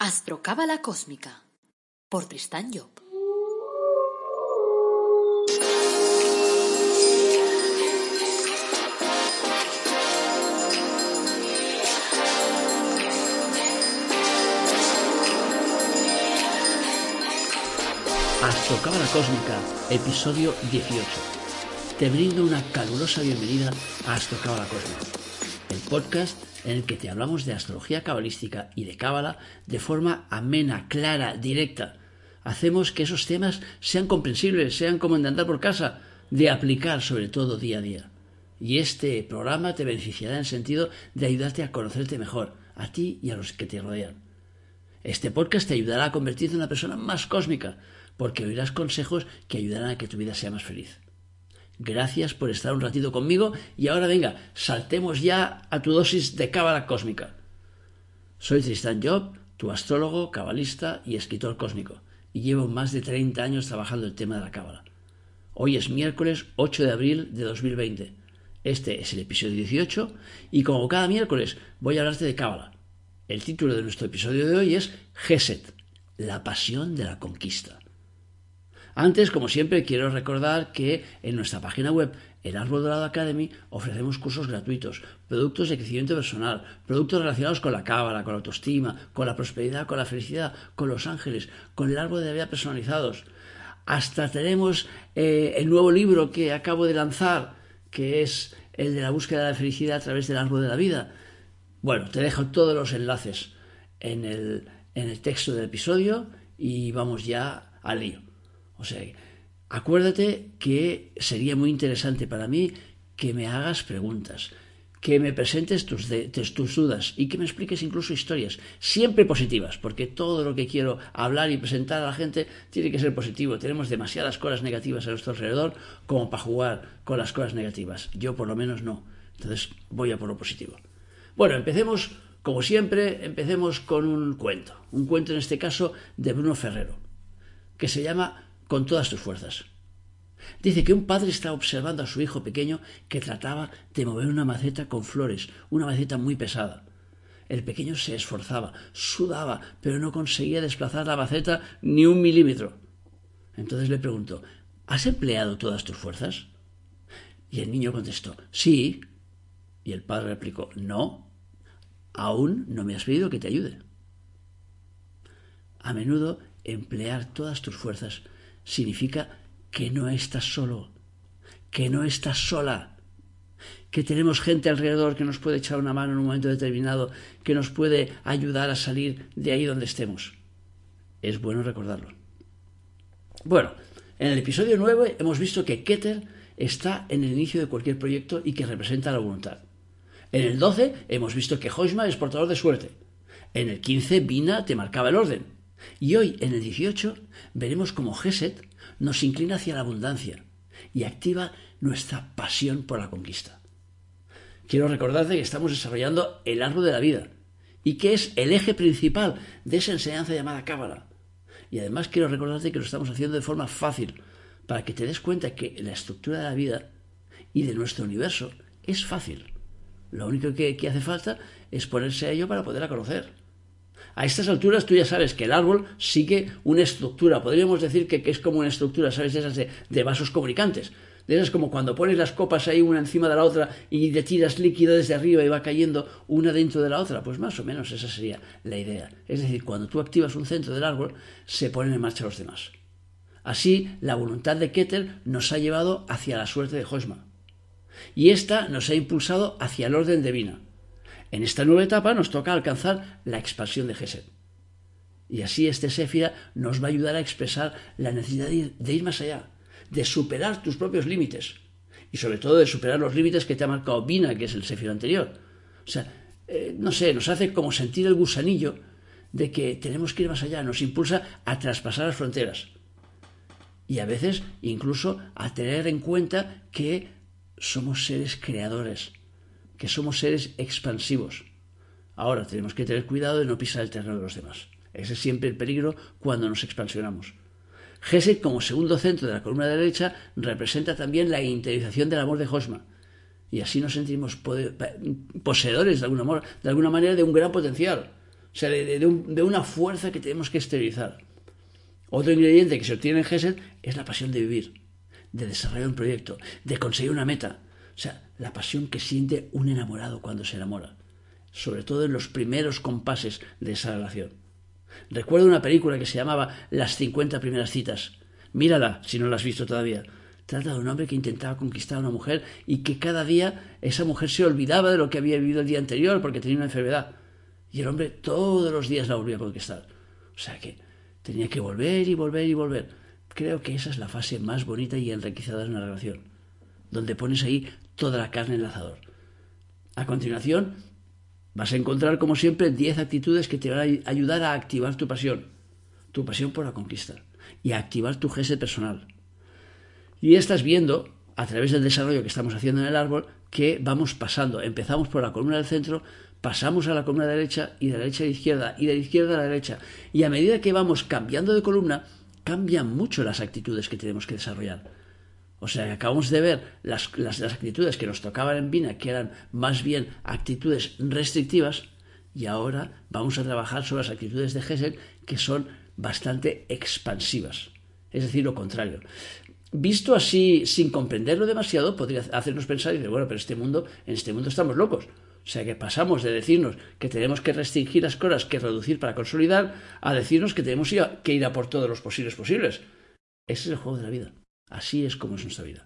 Astrocábala Cósmica por Tristán Job. Astrocábala Cósmica, episodio 18. Te brindo una calurosa bienvenida a Astrocábala Cósmica, el podcast en el que te hablamos de astrología cabalística y de cábala de forma amena, clara, directa. Hacemos que esos temas sean comprensibles, sean como de andar por casa, de aplicar sobre todo día a día. Y este programa te beneficiará en el sentido de ayudarte a conocerte mejor, a ti y a los que te rodean. Este podcast te ayudará a convertirte en una persona más cósmica, porque oirás consejos que ayudarán a que tu vida sea más feliz. Gracias por estar un ratito conmigo y ahora venga, saltemos ya a tu dosis de cábala cósmica. Soy Tristan Job, tu astrólogo, cabalista y escritor cósmico, y llevo más de 30 años trabajando el tema de la cábala. Hoy es miércoles 8 de abril de 2020. Este es el episodio 18 y como cada miércoles voy a hablarte de cábala. El título de nuestro episodio de hoy es Geset, la pasión de la conquista. Antes, como siempre, quiero recordar que en nuestra página web, el Árbol Dorado Academy, ofrecemos cursos gratuitos, productos de crecimiento personal, productos relacionados con la cábala, con la autoestima, con la prosperidad, con la felicidad, con los ángeles, con el árbol de la vida personalizados. Hasta tenemos eh, el nuevo libro que acabo de lanzar, que es el de la búsqueda de la felicidad a través del árbol de la vida. Bueno, te dejo todos los enlaces en el, en el texto del episodio y vamos ya al lío. O sea, acuérdate que sería muy interesante para mí que me hagas preguntas, que me presentes tus, dudas y que me expliques incluso historias, siempre positivas, porque todo lo que quiero hablar y presentar a la gente tiene que ser positivo. Tenemos demasiadas cosas negativas a nuestro alrededor como para jugar con las cosas negativas. Yo por lo menos no. Entonces voy a por lo positivo. Bueno, empecemos, como siempre, empecemos con un cuento. Un cuento en este caso de Bruno Ferrero, que se llama con todas tus fuerzas. Dice que un padre estaba observando a su hijo pequeño que trataba de mover una maceta con flores, una maceta muy pesada. El pequeño se esforzaba, sudaba, pero no conseguía desplazar la maceta ni un milímetro. Entonces le preguntó ¿Has empleado todas tus fuerzas? Y el niño contestó Sí. Y el padre replicó No. Aún no me has pedido que te ayude. A menudo emplear todas tus fuerzas significa que no estás solo, que no estás sola, que tenemos gente alrededor que nos puede echar una mano en un momento determinado, que nos puede ayudar a salir de ahí donde estemos. Es bueno recordarlo. Bueno, en el episodio 9 hemos visto que Keter está en el inicio de cualquier proyecto y que representa la voluntad. En el 12 hemos visto que Hoshma es portador de suerte. En el 15 Bina te marcaba el orden. Y hoy, en el 18, veremos cómo Geset nos inclina hacia la abundancia y activa nuestra pasión por la conquista. Quiero recordarte que estamos desarrollando el árbol de la vida y que es el eje principal de esa enseñanza llamada Cábala. Y además quiero recordarte que lo estamos haciendo de forma fácil para que te des cuenta que la estructura de la vida y de nuestro universo es fácil. Lo único que, que hace falta es ponerse a ello para poderla conocer. A estas alturas tú ya sabes que el árbol sigue una estructura, podríamos decir que, es como una estructura, ¿sabes? De esas de, vasos comunicantes. De esas como cuando pones las copas ahí una encima de la otra y te tiras líquido desde arriba y va cayendo una dentro de la otra. Pues más o menos esa sería la idea. Es decir, cuando tú activas un centro del árbol, se ponen en marcha los demás. Así, la voluntad de Keter nos ha llevado hacia la suerte de Hosma. Y esta nos ha impulsado hacia el orden de Vina. En esta nueva etapa nos toca alcanzar la expansión de Geset. Y así este Séfira nos va a ayudar a expresar la necesidad de ir más allá, de superar tus propios límites. Y sobre todo de superar los límites que te ha marcado Bina, que es el Séfira anterior. O sea, eh, no sé, nos hace como sentir el gusanillo de que tenemos que ir más allá, nos impulsa a traspasar las fronteras. Y a veces incluso a tener en cuenta que somos seres creadores, que somos seres expansivos. Ahora tenemos que tener cuidado de no pisar el terreno de los demás. Ese es siempre el peligro cuando nos expansionamos. Geset, como segundo centro de la columna derecha, representa también la interiorización del amor de Hosma. Y así nos sentimos poseedores de alguna, de alguna manera de un gran potencial. O sea, de, una fuerza que tenemos que esterilizar. Otro ingrediente que se obtiene en Gesed es la pasión de vivir, de desarrollar un proyecto, de conseguir una meta. O sea, la pasión que siente un enamorado cuando se enamora, sobre todo en los primeros compases de esa relación. Recuerdo una película que se llamaba Las 50 primeras citas. Mírala si no la has visto todavía. Trata de un hombre que intentaba conquistar a una mujer y que cada día esa mujer se olvidaba de lo que había vivido el día anterior porque tenía una enfermedad. Y el hombre todos los días la volvía a conquistar. O sea que tenía que volver y volver y volver. Creo que esa es la fase más bonita y enriquecida de una relación, donde pones ahí toda la carne en el. A continuación, vas a encontrar, como siempre, 10 actitudes que te van a ayudar a activar tu pasión, tu pasión por la conquista, y a activar tu geste personal. Y estás viendo, a través del desarrollo que estamos haciendo en el árbol, que vamos pasando. Empezamos por la columna del centro, pasamos a la columna derecha y de la derecha a la izquierda y de la izquierda a la derecha. Y a medida que vamos cambiando de columna, cambian mucho las actitudes que tenemos que desarrollar. O sea, acabamos de ver las, las, actitudes que nos tocaban en Vina, que eran más bien actitudes restrictivas, y ahora vamos a trabajar sobre las actitudes de Gesell, que son bastante expansivas. Es decir, lo contrario visto así, sin comprenderlo demasiado, podría hacernos pensar y decir, bueno, pero este mundo, en este mundo estamos locos. O sea que pasamos de decirnos que tenemos que restringir las cosas, que reducir para consolidar, a decirnos que tenemos que ir a por todos los posibles posibles. Ese es el juego de la vida. Así es como es nuestra vida.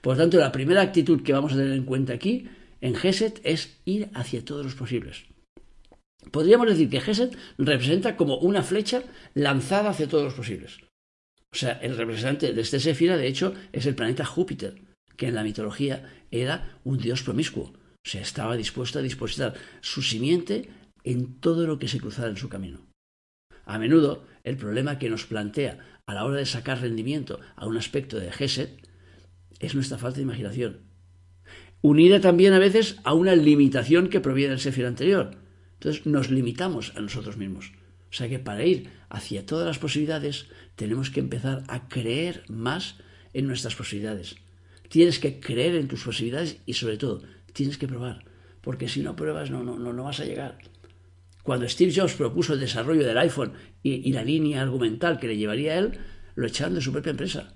Por lo tanto, la primera actitud que vamos a tener en cuenta aquí, en Geset, es ir hacia todos los posibles. Podríamos decir que Geset representa como una flecha lanzada hacia todos los posibles. O sea, el representante de este Sefira, de hecho, es el planeta Júpiter, que en la mitología era un dios promiscuo. O sea, estaba dispuesto a dispositar su simiente en todo lo que se cruzara en su camino. A menudo, el problema que nos plantea a la hora de sacar rendimiento a un aspecto de Geset es nuestra falta de imaginación. Unida también a veces a una limitación que proviene del Sefira anterior. Entonces nos limitamos a nosotros mismos. O sea que para ir hacia todas las posibilidades tenemos que empezar a creer más en nuestras posibilidades. Tienes que creer en tus posibilidades y sobre todo tienes que probar, porque si no pruebas no, no, no, vas a llegar. Cuando Steve Jobs propuso el desarrollo del iPhone y, la línea argumental que le llevaría a él, lo echaron de su propia empresa.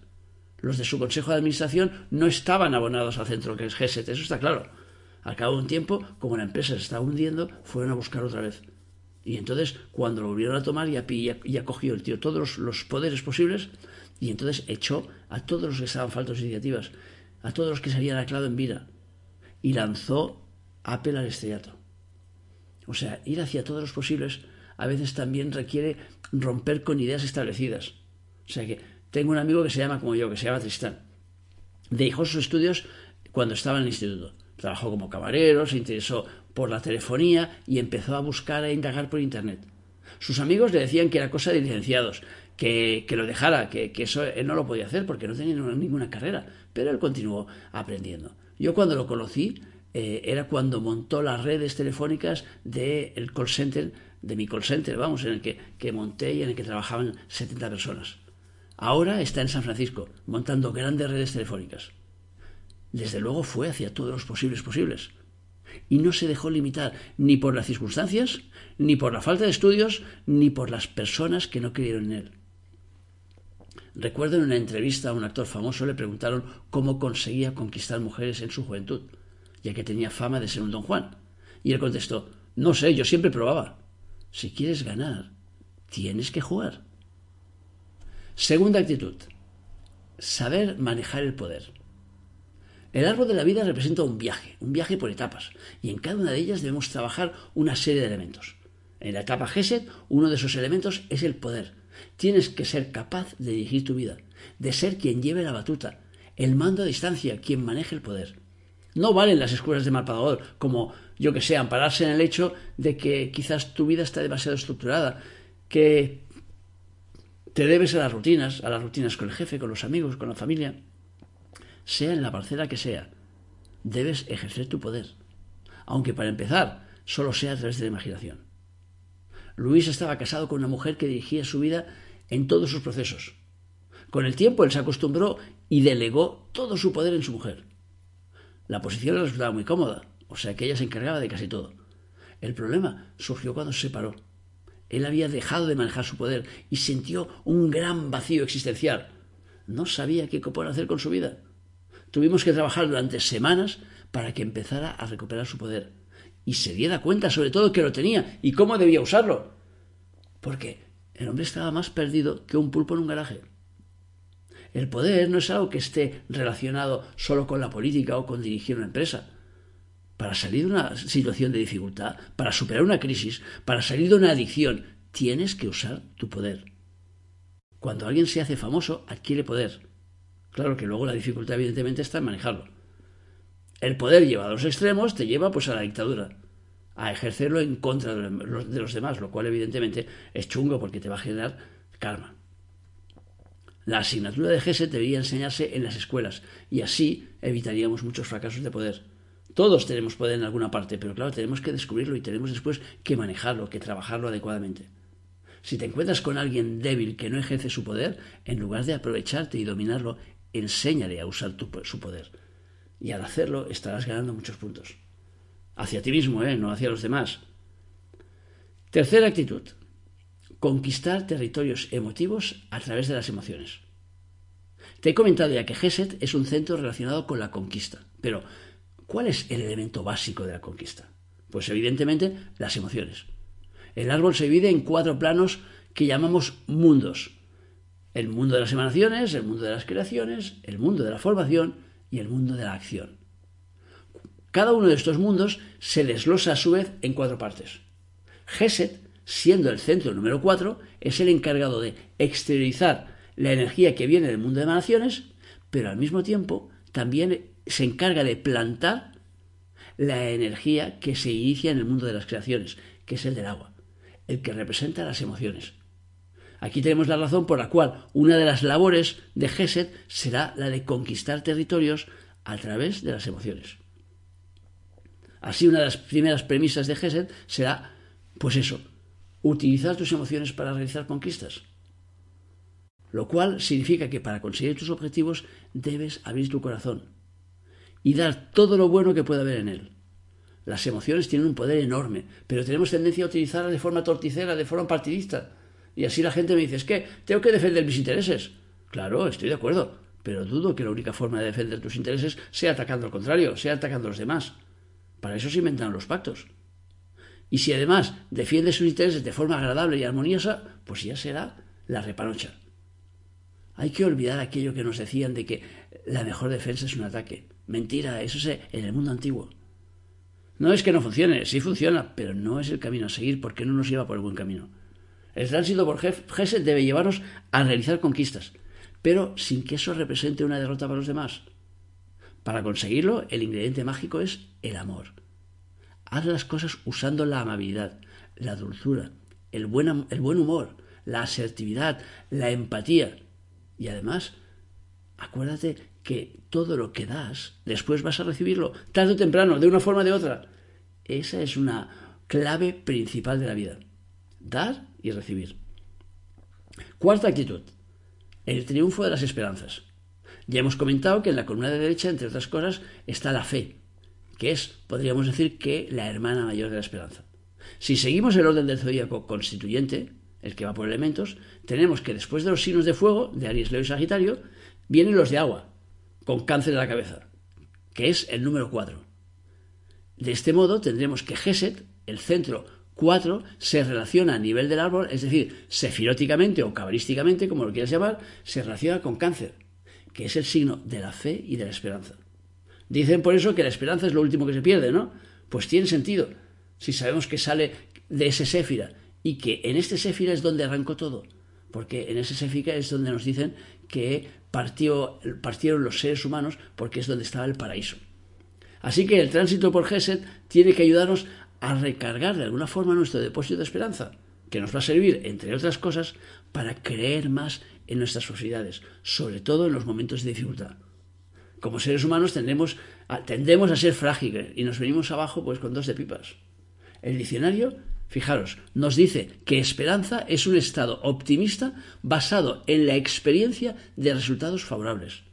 Los de su consejo de administración no estaban abonados al centro que es eso está claro. Al cabo de un tiempo, como la empresa se estaba hundiendo, fueron a buscar otra vez. Y entonces, cuando lo volvieron a tomar, ya, ya, cogió el tío todos los, poderes posibles y entonces echó a todos los que estaban faltos de iniciativas, a todos los que se habían aclado en vida y lanzó Apple al estrellato. O sea, ir hacia todos los posibles a veces también requiere romper con ideas establecidas. O sea que tengo un amigo que se llama como yo, que se llama Tristán. Dejó sus estudios cuando estaba en el instituto. Trabajó como camarero, se interesó por la telefonía y empezó a buscar e indagar por Internet. Sus amigos le decían que era cosa de licenciados, que, lo dejara, que, eso él no lo podía hacer porque no tenía ninguna carrera, pero él continuó aprendiendo. Yo cuando lo conocí eh, era cuando montó las redes telefónicas del call center, de mi call center, vamos, en el que, que monté y en el que trabajaban 70 personas. Ahora está en San Francisco, montando grandes redes telefónicas. Desde luego fue hacia todos los posibles posibles y no se dejó limitar ni por las circunstancias, ni por la falta de estudios, ni por las personas que no creyeron en él. Recuerdo en una entrevista a un actor famoso le preguntaron cómo conseguía conquistar mujeres en su juventud, ya que tenía fama de ser un don Juan. Y él contestó, no sé, yo siempre probaba. Si quieres ganar, tienes que jugar. Segunda actitud, saber manejar el poder. El árbol de la vida representa un viaje, un viaje por etapas, y en cada una de ellas debemos trabajar una serie de elementos. En la etapa Geset, uno de esos elementos es el poder. Tienes que ser capaz de dirigir tu vida, de ser quien lleve la batuta, el mando a distancia, quien maneje el poder. No valen las escuelas de malpagador, como, yo que sé, ampararse en el hecho de que quizás tu vida está demasiado estructurada, que te debes a las rutinas, a las rutinas con el jefe, con los amigos, con la familia sea en la parcela que sea, debes ejercer tu poder, aunque para empezar solo sea a través de la imaginación. Luis estaba casado con una mujer que dirigía su vida en todos sus procesos. Con el tiempo él se acostumbró y delegó todo su poder en su mujer. La posición le resultaba muy cómoda, o sea que ella se encargaba de casi todo. El problema surgió cuando se separó. Él había dejado de manejar su poder y sintió un gran vacío existencial. No sabía qué poder hacer con su vida. Tuvimos que trabajar durante semanas para que empezara a recuperar su poder y se diera cuenta sobre todo que lo tenía y cómo debía usarlo. Porque el hombre estaba más perdido que un pulpo en un garaje. El poder no es algo que esté relacionado solo con la política o con dirigir una empresa. Para salir de una situación de dificultad, para superar una crisis, para salir de una adicción, tienes que usar tu poder. Cuando alguien se hace famoso, adquiere poder. Claro que luego la dificultad evidentemente está en manejarlo. El poder llevado a los extremos te lleva pues a la dictadura, a ejercerlo en contra de los demás, lo cual evidentemente es chungo porque te va a generar karma. La asignatura de GESE debería enseñarse en las escuelas y así evitaríamos muchos fracasos de poder. Todos tenemos poder en alguna parte, pero claro, tenemos que descubrirlo y tenemos después que manejarlo, que trabajarlo adecuadamente. Si te encuentras con alguien débil que no ejerce su poder, en lugar de aprovecharte y dominarlo, enséñale a usar su poder. Y al hacerlo estarás ganando muchos puntos. Hacia ti mismo, ¿eh? no hacia los demás. Tercera actitud. Conquistar territorios emotivos a través de las emociones. Te he comentado ya que Geset es un centro relacionado con la conquista, pero ¿Cuál es el elemento básico de la conquista? Pues evidentemente las emociones. El árbol se divide en cuatro planos que llamamos mundos. El mundo de las emanaciones, el mundo de las creaciones, el mundo de la formación y el mundo de la acción. Cada uno de estos mundos se desglosa a su vez en cuatro partes. Geset, siendo el centro número cuatro, es el encargado de exteriorizar la energía que viene del mundo de emanaciones, pero al mismo tiempo también se encarga de plantar la energía que se inicia en el mundo de las creaciones, que es el del agua, el que representa las emociones. Aquí tenemos la razón por la cual una de las labores de Gesed será la de conquistar territorios a través de las emociones. Así, una de las primeras premisas de Gesed será, pues eso, utilizar tus emociones para realizar conquistas. Lo cual significa que para conseguir tus objetivos debes abrir tu corazón, y dar todo lo bueno que pueda haber en él. Las emociones tienen un poder enorme, pero tenemos tendencia a utilizarlas de forma torticera, de forma partidista. Y así la gente me dice, es que tengo que defender mis intereses. Claro, estoy de acuerdo, pero dudo que la única forma de defender tus intereses sea atacando al contrario, sea atacando a los demás. Para eso se inventan los pactos. Y si además defiende sus intereses de forma agradable y armoniosa, pues ya será la repanocha. Hay que olvidar aquello que nos decían de que la mejor defensa es un ataque. Mentira, eso es en el mundo antiguo. No es que no funcione, sí funciona, pero no es el camino a seguir porque no nos lleva por el buen camino. El tránsito por Gesed debe llevarnos a realizar conquistas, pero sin que eso represente una derrota para los demás. Para conseguirlo, el ingrediente mágico es el amor. Haz las cosas usando la amabilidad, la dulzura, el buen, el buen humor, la asertividad, la empatía. Y además, acuérdate que todo lo que das, después vas a recibirlo, tarde o temprano, de una forma o de otra. Esa es una clave principal de la vida. Dar y recibir. Cuarta actitud. El triunfo de las esperanzas. Ya hemos comentado que en la columna de derecha, entre otras cosas, está la fe, que es, podríamos decir, que la hermana mayor de la esperanza. Si seguimos el orden del zodíaco constituyente, el que va por elementos, tenemos que después de los signos de fuego, de Aries, Leo y Sagitario, vienen los de agua, con cáncer de la cabeza, que es el número 4. De este modo tendremos que Geset, el centro 4, se relaciona a nivel del árbol, es decir, sefiróticamente o cabalísticamente, como lo quieras llamar, se relaciona con cáncer, que es el signo de la fe y de la esperanza. Dicen por eso que la esperanza es lo último que se pierde, ¿no? Pues tiene sentido, si sabemos que sale de ese séfira y que en este séfira es donde arrancó todo, porque en ese séfira es donde nos dicen que partió, partieron los seres humanos porque es donde estaba el paraíso. Así que el tránsito por Geset tiene que ayudarnos a recargar de alguna forma nuestro depósito de esperanza, que nos va a servir, entre otras cosas, para creer más en nuestras posibilidades, sobre todo en los momentos de dificultad. Como seres humanos tendemos a, ser frágiles y nos venimos abajo pues con dos de pipas. El diccionario Fijaros, nos dice que esperanza es un estado optimista basado en la experiencia de resultados favorables.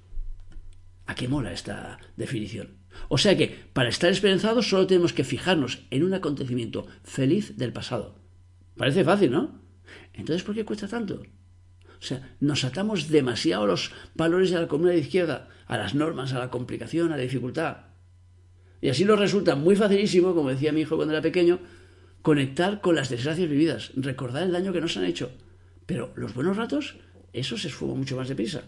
¿A qué mola esta definición? O sea que, para estar esperanzados solo tenemos que fijarnos en un acontecimiento feliz del pasado. Parece fácil, ¿no? Entonces, ¿por qué cuesta tanto? O sea, nos atamos demasiado a los valores de la comuna de izquierda, a las normas, a la complicación, a la dificultad. Y así nos resulta muy facilísimo, como decía mi hijo cuando era pequeño, conectar con las desgracias vividas, recordar el daño que nos han hecho. Pero los buenos ratos, eso se esfuma mucho más deprisa.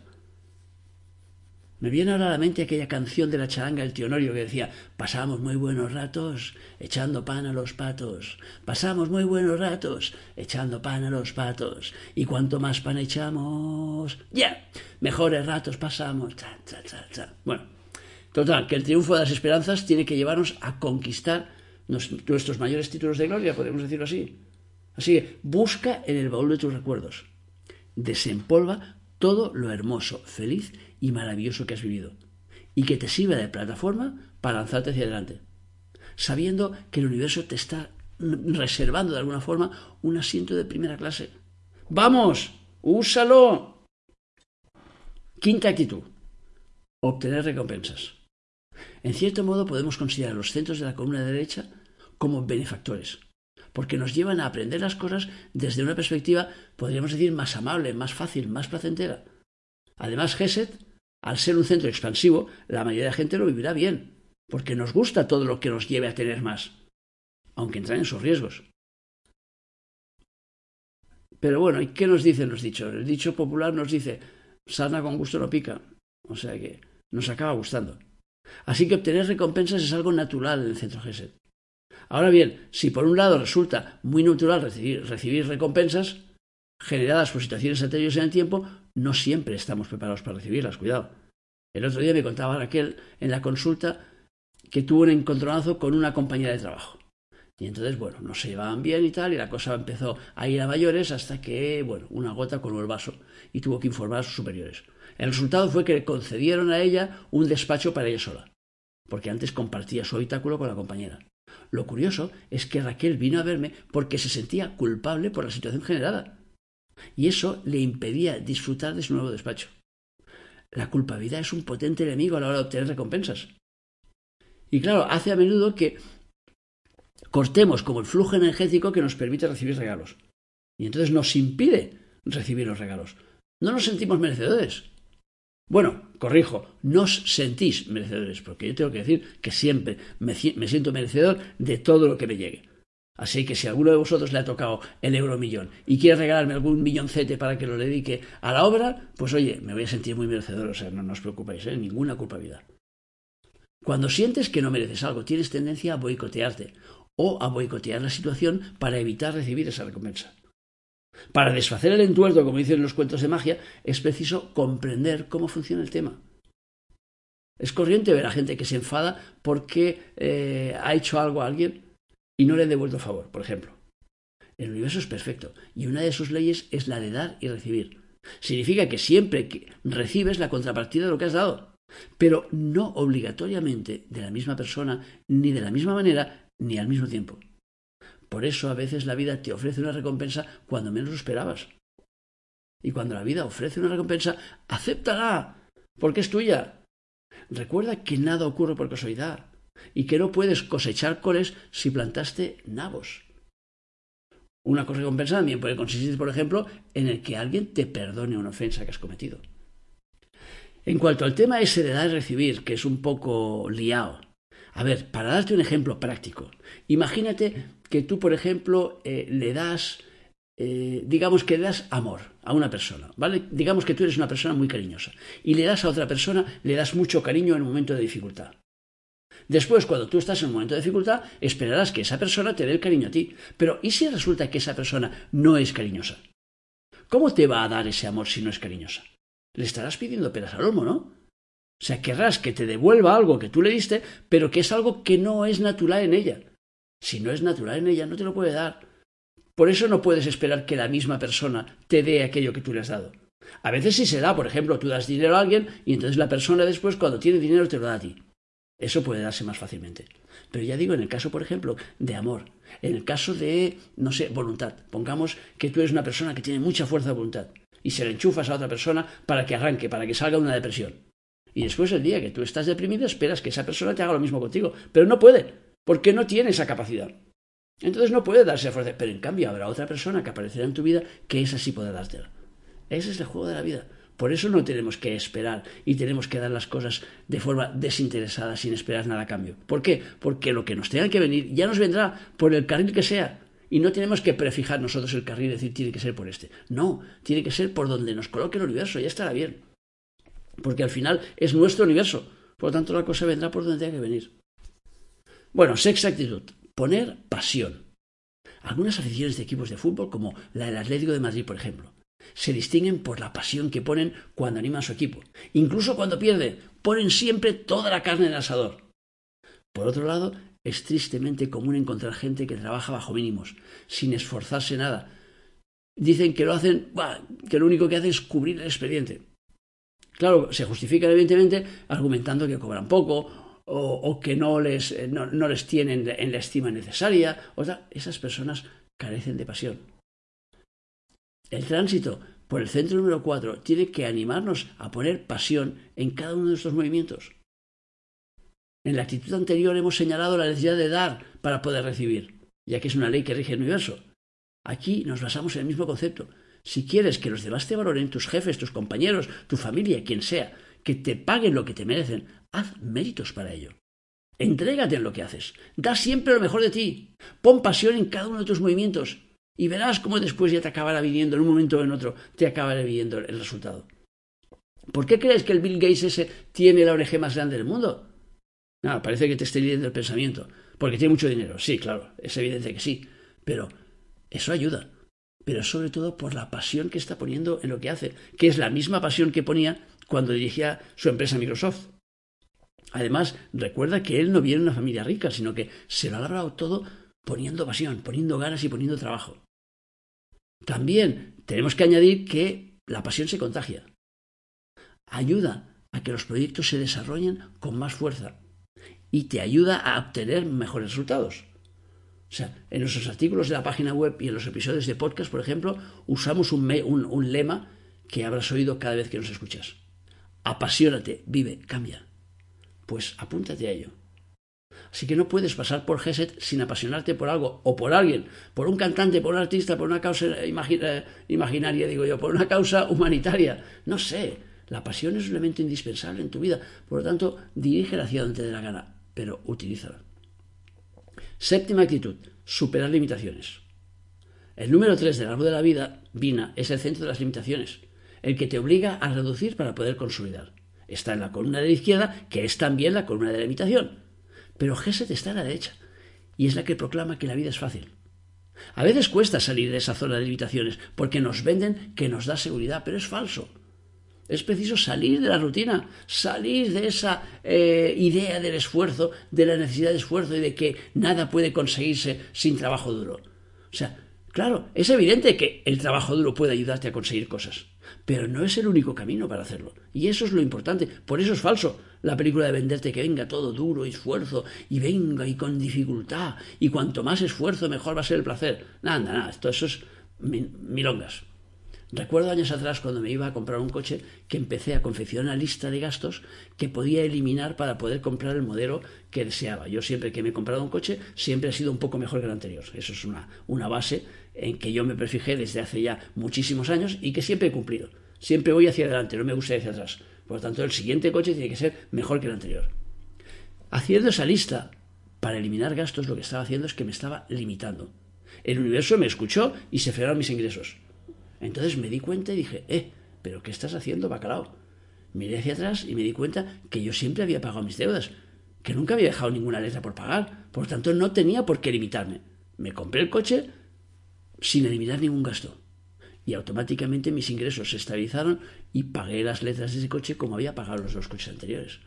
Me viene ahora a la mente aquella canción de la charanga del tío Norio que decía Pasamos muy buenos ratos echando pan a los patos. Pasamos muy buenos ratos echando pan a los patos. Y cuanto más pan echamos, ya, mejores ratos pasamos. bueno, total, que el triunfo de las esperanzas tiene que llevarnos a conquistar nuestros mayores títulos de gloria, podemos decirlo así. Así que busca en el baúl de tus recuerdos. Desempolva todo lo hermoso, feliz y maravilloso que has vivido, y que te sirva de plataforma para lanzarte hacia adelante, sabiendo que el universo te está reservando de alguna forma un asiento de primera clase. ¡Vamos! ¡Úsalo! Quinta actitud. Obtener recompensas. En cierto modo podemos considerar los centros de la columna derecha como benefactores, porque nos llevan a aprender las cosas desde una perspectiva, podríamos decir, más amable, más fácil, más placentera. Además, Geset, al ser un centro expansivo, la mayoría de la gente lo vivirá bien, porque nos gusta todo lo que nos lleve a tener más, aunque entran en sus riesgos. Pero bueno, ¿y qué nos dicen los dichos? El dicho popular nos dice, sana con gusto no pica. O sea que nos acaba gustando. Así que obtener recompensas es algo natural en el centro GESET. Ahora bien, si por un lado resulta muy natural recibir, recompensas generadas por situaciones anteriores en el tiempo, no siempre estamos preparados para recibirlas, cuidado. El otro día me contaba Raquel en la consulta que tuvo un encontronazo con una compañera de trabajo. Y entonces, bueno, no se llevaban bien y tal, y la cosa empezó a ir a mayores hasta que, bueno, una gota coló el vaso y tuvo que informar a sus superiores. El resultado fue que le concedieron a ella un despacho para ella sola, porque antes compartía su habitáculo con la compañera. Lo curioso es que Raquel vino a verme porque se sentía culpable por la situación generada y eso le impedía disfrutar de su nuevo despacho. La culpabilidad es un potente enemigo a la hora de obtener recompensas. Y claro, hace a menudo que cortemos como el flujo energético que nos permite recibir regalos. Y entonces nos impide recibir los regalos. No nos sentimos merecedores. Bueno, corrijo, nos sentís merecedores, porque yo tengo que decir que siempre me, siento merecedor de todo lo que me llegue. Así que si a alguno de vosotros le ha tocado el euromillón y quiere regalarme algún milloncete para que lo dedique a la obra, pues oye, me voy a sentir muy merecedor, o sea, no, os preocupéis, ¿eh? ninguna culpabilidad. Cuando sientes que no mereces algo, tienes tendencia a boicotearte o a boicotear la situación para evitar recibir esa recompensa. Para desfacer el entuerto, como dicen los cuentos de magia, es preciso comprender cómo funciona el tema. Es corriente ver a gente que se enfada porque eh, ha hecho algo a alguien y no le he devuelto favor, por ejemplo. El universo es perfecto y una de sus leyes es la de dar y recibir. Significa que siempre que recibes la contrapartida de lo que has dado, pero no obligatoriamente de la misma persona, ni de la misma manera, ni al mismo tiempo. Por eso a veces la vida te ofrece una recompensa cuando menos lo esperabas. Y cuando la vida ofrece una recompensa, acéptala, porque es tuya. Recuerda que nada ocurre por casualidad y que no puedes cosechar coles si plantaste nabos. Una recompensa también puede consistir, por ejemplo, en el que alguien te perdone una ofensa que has cometido. En cuanto al tema ese de dar y recibir, que es un poco liado, a ver, para darte un ejemplo práctico, imagínate que tú, por ejemplo, eh, le das, eh, digamos que le das amor a una persona, ¿vale? Digamos que tú eres una persona muy cariñosa y le das a otra persona, le das mucho cariño en un momento de dificultad. Después, cuando tú estás en un momento de dificultad, esperarás que esa persona te dé el cariño a ti. Pero ¿y si resulta que esa persona no es cariñosa? ¿Cómo te va a dar ese amor si no es cariñosa? Le estarás pidiendo peras al olmo, ¿no? O sea, querrás que te devuelva algo que tú le diste, pero que es algo que no es natural en ella. Si no es natural en ella, no te lo puede dar. Por eso no puedes esperar que la misma persona te dé aquello que tú le has dado. A veces sí se da, por ejemplo, tú das dinero a alguien y entonces la persona después, cuando tiene dinero, te lo da a ti. Eso puede darse más fácilmente. Pero ya digo, en el caso, por ejemplo, de amor, en el caso de, no sé, voluntad. Pongamos que tú eres una persona que tiene mucha fuerza de voluntad y se le enchufas a otra persona para que arranque, para que salga una depresión. Y después el día que tú estás deprimido esperas que esa persona te haga lo mismo contigo, pero no puede, porque no tiene esa capacidad. Entonces no puede darse fuerza, pero en cambio habrá otra persona que aparecerá en tu vida que esa sí podrá dártela. Ese es el juego de la vida. Por eso no tenemos que esperar y tenemos que dar las cosas de forma desinteresada, sin esperar nada a cambio. ¿Por qué? Porque lo que nos tenga que venir ya nos vendrá por el carril que sea. Y no tenemos que prefijar nosotros el carril y decir tiene que ser por este. No, tiene que ser por donde nos coloque el universo, ya estará bien. Porque al final es nuestro universo. Por lo tanto, la cosa vendrá por donde tenga que venir. Bueno, sexta actitud. Poner pasión. Algunas aficiones de equipos de fútbol, como la del Atlético de Madrid, por ejemplo, se distinguen por la pasión que ponen cuando animan a su equipo. Incluso cuando pierde, ponen siempre toda la carne en el asador. Por otro lado, es tristemente común encontrar gente que trabaja bajo mínimos, sin esforzarse nada. Dicen que lo hacen, que lo único que hacen es cubrir el expediente. Claro, se justifican evidentemente argumentando que cobran poco o, que no les, eh, no, les tienen en la estima necesaria. O sea, esas personas carecen de pasión. El tránsito por el centro número 4 tiene que animarnos a poner pasión en cada uno de nuestros movimientos. En la actitud anterior hemos señalado la necesidad de dar para poder recibir, ya que es una ley que rige el universo. Aquí nos basamos en el mismo concepto. Si quieres que los demás te valoren, tus jefes, tus compañeros, tu familia, quien sea, que te paguen lo que te merecen, haz méritos para ello. Entrégate en lo que haces. Da siempre lo mejor de ti. Pon pasión en cada uno de tus movimientos. Y verás cómo después ya te acabará viniendo, en un momento o en otro, te acabará viniendo el resultado. ¿Por qué crees que el Bill Gates ese tiene la oreja más grande del mundo? Nada, parece que te esté leyendo el pensamiento. Porque tiene mucho dinero. Sí, claro, es evidente que sí. Pero eso ayuda. Pero sobre todo por la pasión que está poniendo en lo que hace, que es la misma pasión que ponía cuando dirigía su empresa Microsoft. Además, recuerda que él no viene de una familia rica, sino que se lo ha labrado todo poniendo pasión, poniendo ganas y poniendo trabajo. También tenemos que añadir que la pasión se contagia. Ayuda a que los proyectos se desarrollen con más fuerza, y te ayuda a obtener mejores resultados. O sea, en nuestros artículos de la página web y en los episodios de podcast, por ejemplo, usamos un, un, lema que habrás oído cada vez que nos escuchas. Apasionate, vive, cambia. Pues apúntate a ello. Así que no puedes pasar por GESET sin apasionarte por algo o por alguien, por un cantante, por un artista, por una causa eh, imaginaria, digo yo, por una causa humanitaria. No sé, la pasión es un elemento indispensable en tu vida. Por lo tanto, dirígela hacia donde te dé la gana pero utilízala. Séptima actitud, superar limitaciones. El número 3 del árbol de la vida, Vina, es el centro de las limitaciones, el que te obliga a reducir para poder consolidar. Está en la columna de la izquierda, que es también la columna de la limitación. Pero Geset está a la derecha, y es la que proclama que la vida es fácil. A veces cuesta salir de esa zona de limitaciones, porque nos venden que nos da seguridad, pero es falso. Es preciso salir de la rutina, salir de esa eh, idea del esfuerzo, de la necesidad de esfuerzo y de que nada puede conseguirse sin trabajo duro. O sea, claro, es evidente que el trabajo duro puede ayudarte a conseguir cosas, pero no es el único camino para hacerlo. Y eso es lo importante. Por eso es falso la película de venderte que venga todo duro y esfuerzo y venga y con dificultad y cuanto más esfuerzo mejor va a ser el placer. Nada, nada, esto eso es milongas. Recuerdo años atrás cuando me iba a comprar un coche que empecé a confeccionar una lista de gastos que podía eliminar para poder comprar el modelo que deseaba. Yo siempre que me he comprado un coche siempre ha sido un poco mejor que el anterior. Eso es una, una base en que yo me prefijé desde hace ya muchísimos años y que siempre he cumplido. Siempre voy hacia adelante, no me gusta ir hacia atrás. Por lo tanto, el siguiente coche tiene que ser mejor que el anterior. Haciendo esa lista para eliminar gastos, lo que estaba haciendo es que me estaba limitando. El universo me escuchó y se frenaron mis ingresos. Entonces me di cuenta y dije, eh, pero ¿qué estás haciendo, bacalao? Miré hacia atrás y me di cuenta que yo siempre había pagado mis deudas, que nunca había dejado ninguna letra por pagar, por tanto no tenía por qué limitarme. Me compré el coche sin eliminar ningún gasto. Y automáticamente mis ingresos se estabilizaron y pagué las letras de ese coche como había pagado los dos coches anteriores.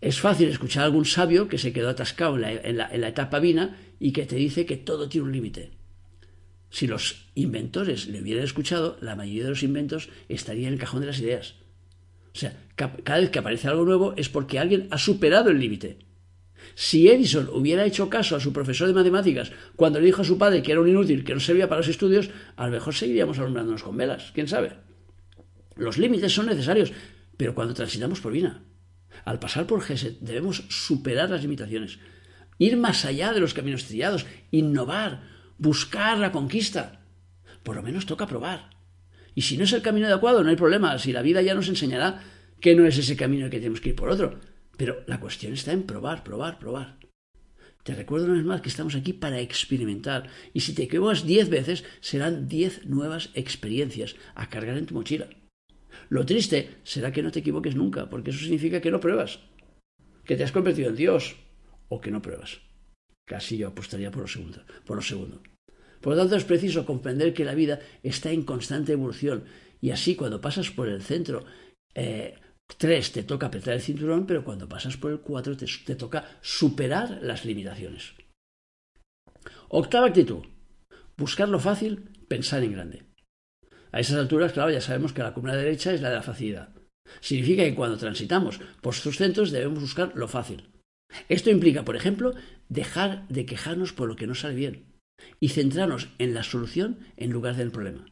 es fácil escuchar a algún sabio que se quedó atascado en la, en la etapa vina y que te dice que todo tiene un límite. Si los inventores le hubieran escuchado, la mayoría de los inventos estaría en el cajón de las ideas. O sea, cada vez que aparece algo nuevo es porque alguien ha superado el límite. Si Edison hubiera hecho caso a su profesor de matemáticas cuando le dijo a su padre que era un inútil, que no servía para los estudios, a lo mejor seguiríamos alumbrándonos con velas. ¿Quién sabe? Los límites son necesarios, pero cuando transitamos por Vina, al pasar por Geset, debemos superar las limitaciones. ir más allá de los caminos trillados, innovar, buscar la conquista. Por lo menos toca probar. Y si no es el camino adecuado, no hay problema. Si la vida ya nos enseñará que no es ese camino que tenemos que ir por otro. Pero la cuestión está en probar, probar, probar. Te recuerdo una vez más que estamos aquí para experimentar. Y si te equivocas diez veces, serán diez nuevas experiencias a cargar en tu mochila. Lo triste será que no te equivoques nunca, porque eso significa que no pruebas, que te has convertido en Dios o que no pruebas. Casi yo apostaría por. Por lo segundo. Por lo tanto, es preciso comprender que la vida está en constante evolución y así cuando pasas por el centro eh, 3 te toca apretar el cinturón, pero cuando pasas por el 4 te, te toca superar las limitaciones. Octava actitud. Buscar lo fácil, pensar en grande. A esas alturas, claro, ya sabemos que la columna derecha es la de la facilidad. Significa que cuando transitamos por estos centros debemos buscar lo fácil. Esto implica, por ejemplo, dejar de quejarnos por lo que no sale bien y centrarnos en la solución en lugar del problema.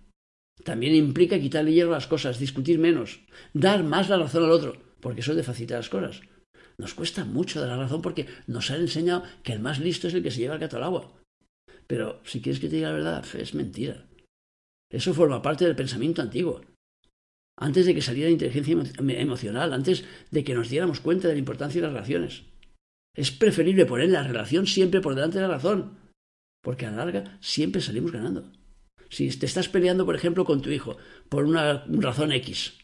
También implica quitarle hierro a las cosas, discutir menos, dar más la razón al otro, porque eso es de facilitar las cosas. Nos cuesta mucho dar la razón porque nos han enseñado que el más listo es el que se lleva el gato al agua. Pero si quieres que te diga la verdad, es mentira. Eso forma parte del pensamiento antiguo. Antes de que saliera la inteligencia emocional, antes de que nos diéramos cuenta de la importancia de las relaciones. Es preferible poner la relación siempre por delante de la razón, porque a la larga siempre salimos ganando. Si te estás peleando, por ejemplo, con tu hijo por una razón X,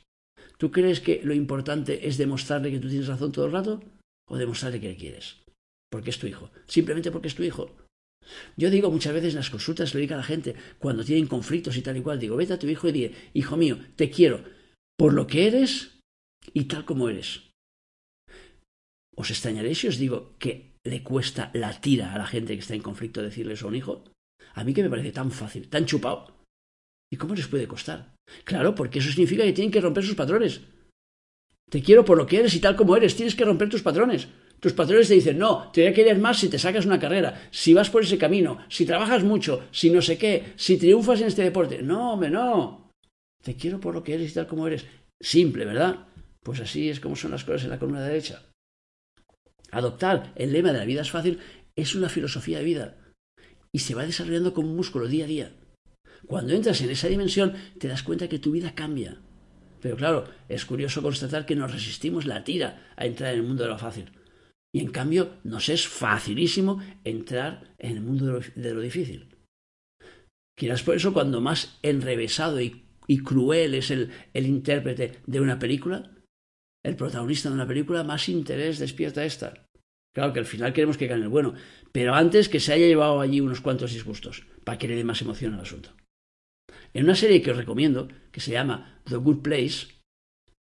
¿tú crees que lo importante es demostrarle que tú tienes razón todo el rato o demostrarle que le quieres? Porque es tu hijo. Simplemente porque es tu hijo. Yo digo muchas veces en las consultas, le digo a la gente, cuando tienen conflictos y tal y cual, digo, vete a tu hijo y dile, hijo mío, te quiero por lo que eres y tal como eres. ¿Os extrañaréis si os digo que le cuesta la tira a la gente que está en conflicto decirle eso a un hijo? A mí que me parece tan fácil, tan chupado. ¿Y cómo les puede costar? Claro, porque eso significa que tienen que romper sus patrones. Te quiero por lo que eres y tal como eres, tienes que romper tus patrones. Tus patrones te dicen, no, te voy a querer más si te sacas una carrera, si vas por ese camino, si trabajas mucho, si no sé qué, si triunfas en este deporte. No, hombre, no. Te quiero por lo que eres y tal como eres. Simple, ¿verdad? Pues así es como son las cosas en la columna derecha. Adoptar el lema de la vida es fácil es una filosofía de vida y se va desarrollando como un músculo día a día. Cuando entras en esa dimensión te das cuenta que tu vida cambia. Pero claro, es curioso constatar que nos resistimos la tira a entrar en el mundo de lo fácil. Y en cambio nos es facilísimo entrar en el mundo de lo, difícil. Quizás por eso cuando más enrevesado y, cruel es el, el intérprete de una película, el protagonista de una película, más interés despierta esta. Claro que al final queremos que gane el bueno, pero antes que se haya llevado allí unos cuantos disgustos, para que le dé más emoción al asunto. En una serie que os recomiendo, que se llama The Good Place,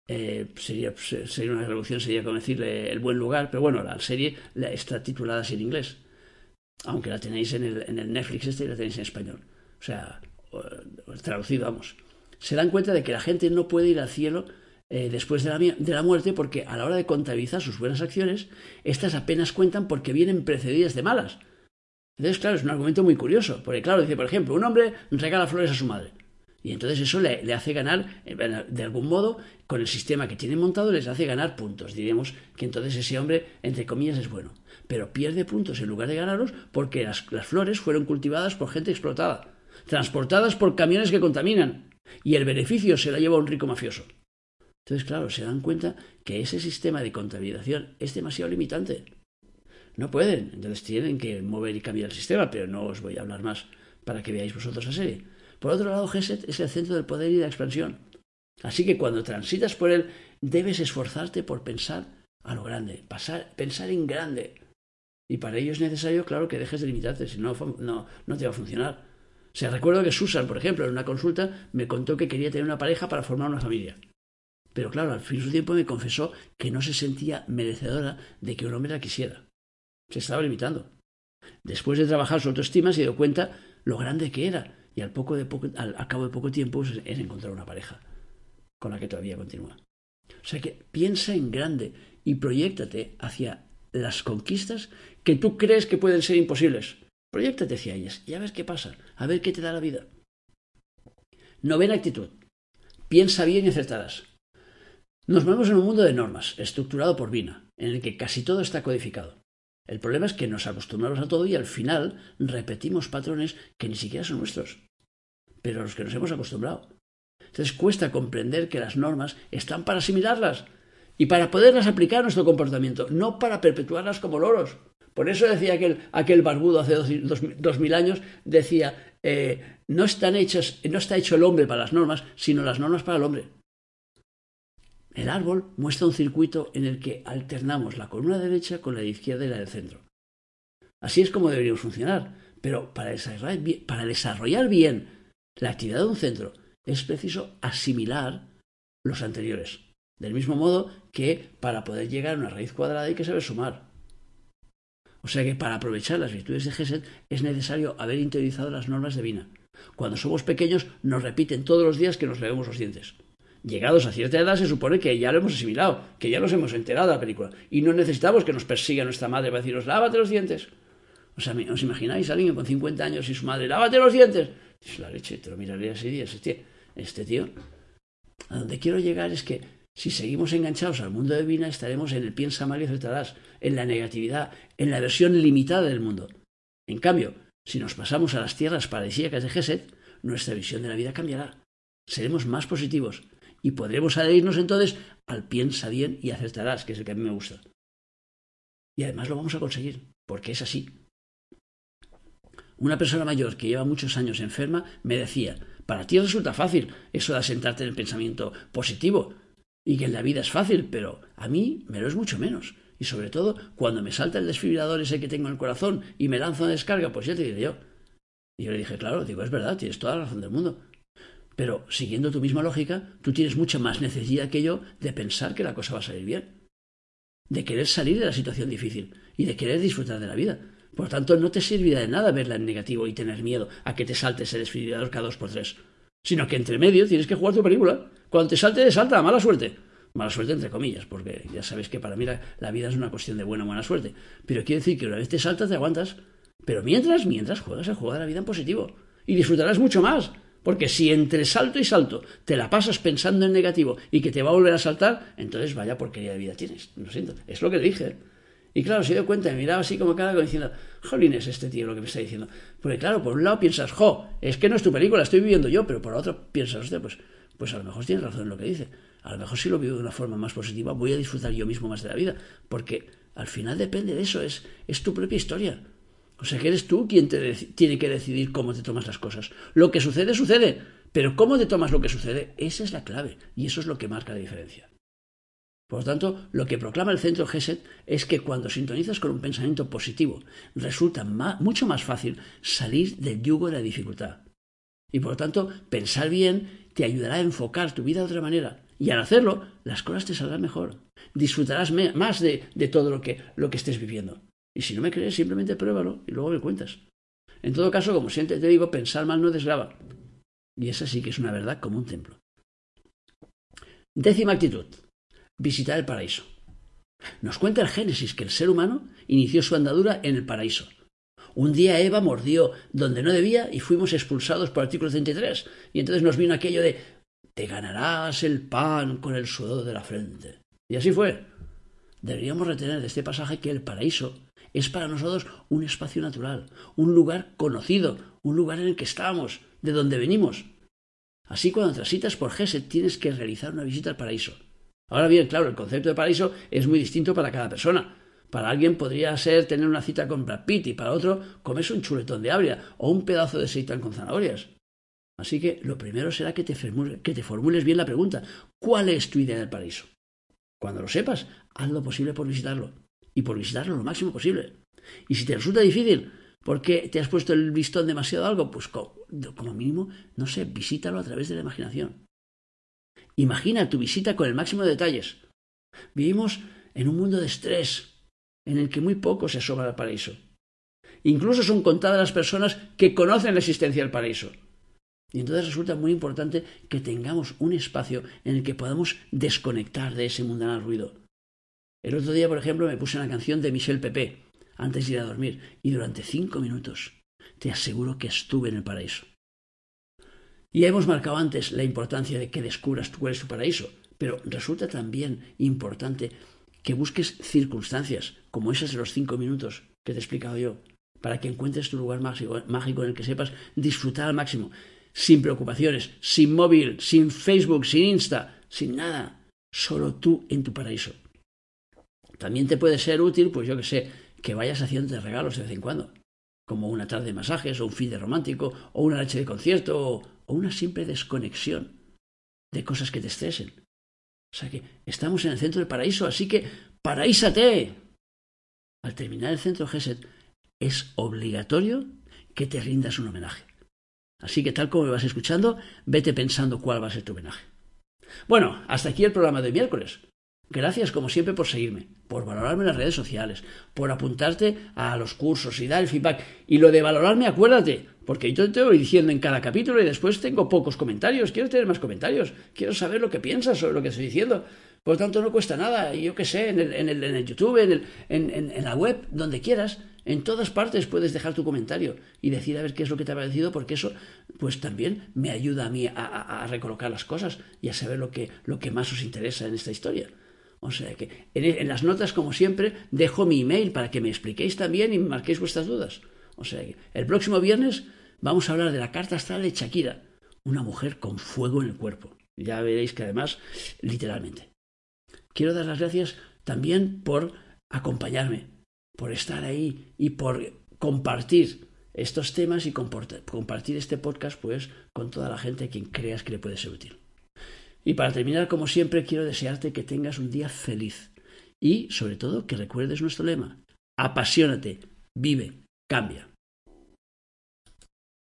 eh, sería, sería, una revolución, sería como decirle el buen lugar, pero bueno, la serie está titulada así en inglés, aunque la tenéis en el, en el Netflix este y la tenéis en español. O sea, traducido, vamos. Se dan cuenta de que la gente no puede ir al cielo eh, después de la, de la, muerte porque a la hora de contabilizar sus buenas acciones, estas apenas cuentan porque vienen precedidas de malas. Entonces, claro, es un argumento muy curioso, porque claro, dice, por ejemplo, un hombre regala flores a su madre. Y entonces eso le, hace ganar, eh, de algún modo, con el sistema que tiene montado, les hace ganar puntos. Diríamos que entonces ese hombre, entre comillas, es bueno. Pero pierde puntos en lugar de ganarlos porque las, las flores fueron cultivadas por gente explotada, transportadas por camiones que contaminan. Y el beneficio se la lleva un rico mafioso. Entonces, claro, se dan cuenta que ese sistema de contabilización es demasiado limitante. No pueden, entonces tienen que mover y cambiar el sistema, pero no os voy a hablar más para que veáis vosotros la serie. Por otro lado, Geset es el centro del poder y de la expansión. Así que cuando transitas por él, debes esforzarte por pensar a lo grande, pasar, pensar en grande. Y para ello es necesario, claro, que dejes de limitarte, si no, no, no te va a funcionar. O sea, recuerdo que Susan, por ejemplo, en una consulta me contó que quería tener una pareja para formar una familia. Pero claro, al fin de su tiempo me confesó que no se sentía merecedora de que un hombre la quisiera. Se estaba limitando. Después de trabajar su autoestima se dio cuenta lo grande que era y al, poco de poco, al, cabo de poco tiempo es encontrar una pareja con la que todavía continúa. O sea que piensa en grande y proyectate hacia las conquistas que tú crees que pueden ser imposibles. Proyectate hacia ellas y a ver qué pasa, a ver qué te da la vida. Novena actitud. Piensa bien y acertarás. Nos movemos en un mundo de normas, estructurado por Vina, en el que casi todo está codificado. El problema es que nos acostumbramos a todo y al final repetimos patrones que ni siquiera son nuestros, pero a los que nos hemos acostumbrado. Entonces cuesta comprender que las normas están para asimilarlas y para poderlas aplicar a nuestro comportamiento, no para perpetuarlas como loros. Por eso decía aquel, aquel barbudo hace dos, mil años, decía, eh, no, están hechas, no está hecho el hombre para las normas, sino las normas para el hombre. El árbol muestra un circuito en el que alternamos la columna derecha con la izquierda y la del centro. Así es como deberíamos funcionar, pero para desarrollar bien, para desarrollar bien la actividad de un centro es preciso asimilar los anteriores. Del mismo modo que para poder llegar a una raíz cuadrada hay que saber sumar. O sea que para aprovechar las virtudes de Gesed es necesario haber interiorizado las normas de Vina. Cuando somos pequeños nos repiten todos los días que nos leemos los dientes. Llegados a cierta edad se supone que ya lo hemos asimilado, que ya nos hemos enterado de la película. Y no necesitamos que nos persiga nuestra madre para deciros, lávate los dientes. O sea, ¿os imagináis a alguien con 50 años y su madre, lávate los dientes? Es la leche, te lo miraría así, este, este tío. A donde quiero llegar es que si seguimos enganchados al mundo de Vina, estaremos en el piensa mal y en la negatividad, en la versión limitada del mundo. En cambio, si nos pasamos a las tierras paradisíacas de Geset, nuestra visión de la vida cambiará. Seremos más positivos, y podremos adherirnos entonces al piensa bien y acertarás, que es el que a mí me gusta. Y además lo vamos a conseguir, porque es así. Una persona mayor que lleva muchos años enferma me decía, para ti resulta fácil eso de asentarte en el pensamiento positivo y que en la vida es fácil, pero a mí me lo es mucho menos. Y sobre todo, cuando me salta el desfibrilador ese que tengo en el corazón y me lanzo a descarga, pues ya te diré yo. Y yo le dije, claro, digo, es verdad, tienes toda la razón del mundo. Pero siguiendo tu misma lógica, tú tienes mucha más necesidad que yo de pensar que la cosa va a salir bien, de querer salir de la situación difícil y de querer disfrutar de la vida. Por tanto, no te servirá de nada verla en negativo y tener miedo a que te saltes el desfibrilador cada dos por tres, sino que entre medio tienes que jugar tu película. Cuando te salte, te salta, mala suerte. Mala suerte entre comillas, porque ya sabes que para mí la, vida es una cuestión de buena o mala suerte. Pero quiere decir que una vez te saltas, te aguantas. Pero mientras, mientras juegas el juego de la vida en positivo. Y disfrutarás mucho más. Porque si entre salto y salto te la pasas pensando en negativo y que te va a volver a saltar, entonces vaya porquería de vida tienes. Lo siento. Es lo que le dije. Y claro, se dio cuenta, me miraba así como cada diciendo, jolín, es este tío lo que me está diciendo. Porque claro, por un lado piensas, jo, es que no es tu película, estoy viviendo yo, pero por otro piensas, hostia, pues, pues a lo mejor tienes razón en lo que dice. A lo mejor si lo vivo de una forma más positiva, voy a disfrutar yo mismo más de la vida. Porque al final depende de eso, es, es tu propia historia. O sea que eres tú quien tiene que decidir cómo te tomas las cosas. Lo que sucede, sucede. Pero cómo te tomas lo que sucede, esa es la clave. Y eso es lo que marca la diferencia. Por lo tanto, lo que proclama el centro GESET es que cuando sintonizas con un pensamiento positivo, resulta mucho más fácil salir del yugo de la dificultad. Y por lo tanto, pensar bien te ayudará a enfocar tu vida de otra manera. Y al hacerlo, las cosas te saldrán mejor. Disfrutarás más de, todo lo que estés viviendo. Y si no me crees, simplemente pruébalo y luego me cuentas. En todo caso, como siempre te digo, pensar mal no desgrava. Y esa sí que es una verdad como un templo. Décima actitud. Visitar el paraíso. Nos cuenta el Génesis que el ser humano inició su andadura en el paraíso. Un día Eva mordió donde no debía y fuimos expulsados por artículo 33. Y entonces nos vino aquello de te ganarás el pan con el sudor de la frente. Y así fue. Deberíamos retener de este pasaje que el paraíso es para nosotros un espacio natural, un lugar conocido, un lugar en el que estamos, de donde venimos. Así cuando transitas por Geset tienes que realizar una visita al paraíso. Ahora bien, claro, el concepto de paraíso es muy distinto para cada persona. Para alguien podría ser tener una cita con Brad Pitt y para otro comerse un chuletón de abria o un pedazo de seitán con zanahorias. Así que lo primero será que te, que te formules bien la pregunta, ¿cuál es tu idea del paraíso? Cuando lo sepas, haz lo posible por visitarlo y por visitarlo lo máximo posible. Y si te resulta difícil porque te has puesto el listón demasiado algo, pues como mínimo, no sé, visítalo a través de la imaginación. Imagina tu visita con el máximo de detalles. Vivimos en un mundo de estrés en el que muy poco se asoma al paraíso. Incluso son contadas las personas que conocen la existencia del paraíso. Y entonces resulta muy importante que tengamos un espacio en el que podamos desconectar de ese mundanal ruido el otro día, por ejemplo, me puse una canción de Michel Pepe antes de ir a dormir y durante cinco minutos te aseguro que estuve en el paraíso. Ya hemos marcado antes la importancia de que descubras cuál es tu paraíso, pero resulta también importante que busques circunstancias, como esos de los cinco minutos que te he explicado yo, para que encuentres tu lugar mágico en el que sepas disfrutar al máximo, sin preocupaciones, sin móvil, sin Facebook, sin Insta, sin nada, solo tú en tu paraíso. También te puede ser útil, pues yo que sé, que vayas haciéndote regalos de vez en cuando, como una tarde de masajes, o un fin de romántico, o una noche de concierto, o, o una simple desconexión de cosas que te estresen. O sea que estamos en el centro del paraíso, así que paraísate. Al terminar el centro GESET es obligatorio que te rindas un homenaje. Así que tal como me vas escuchando, vete pensando cuál va a ser tu homenaje. Bueno, hasta aquí el programa de miércoles. Gracias como siempre por seguirme, por valorarme en las redes sociales, por apuntarte a los cursos y dar el feedback. Y lo de valorarme, acuérdate, porque yo te voy diciendo en cada capítulo y después tengo pocos comentarios. Quiero tener más comentarios. Quiero saber lo que piensas sobre lo que estoy diciendo. Por lo tanto, no cuesta nada. Yo qué sé, en el, en el, en el YouTube, en, el, en, en, la web, donde quieras, en todas partes puedes dejar tu comentario y decir a ver qué es lo que te ha parecido, porque eso, pues también me ayuda a mí a, a, a recolocar las cosas y a saber lo que, lo que más os interesa en esta historia. O sea que en, en, las notas, como siempre, dejo mi email para que me expliquéis también y me marquéis vuestras dudas. O sea que el próximo viernes vamos a hablar de la carta astral de Shakira, una mujer con fuego en el cuerpo. Ya veréis que además, literalmente. Quiero dar las gracias también por acompañarme, por estar ahí y por compartir estos temas y compartir este podcast pues con toda la gente a quien creas que le puede ser útil. Y para terminar, como siempre, quiero desearte que tengas un día feliz y, sobre todo, que recuerdes nuestro lema. Apasionate, vive, cambia.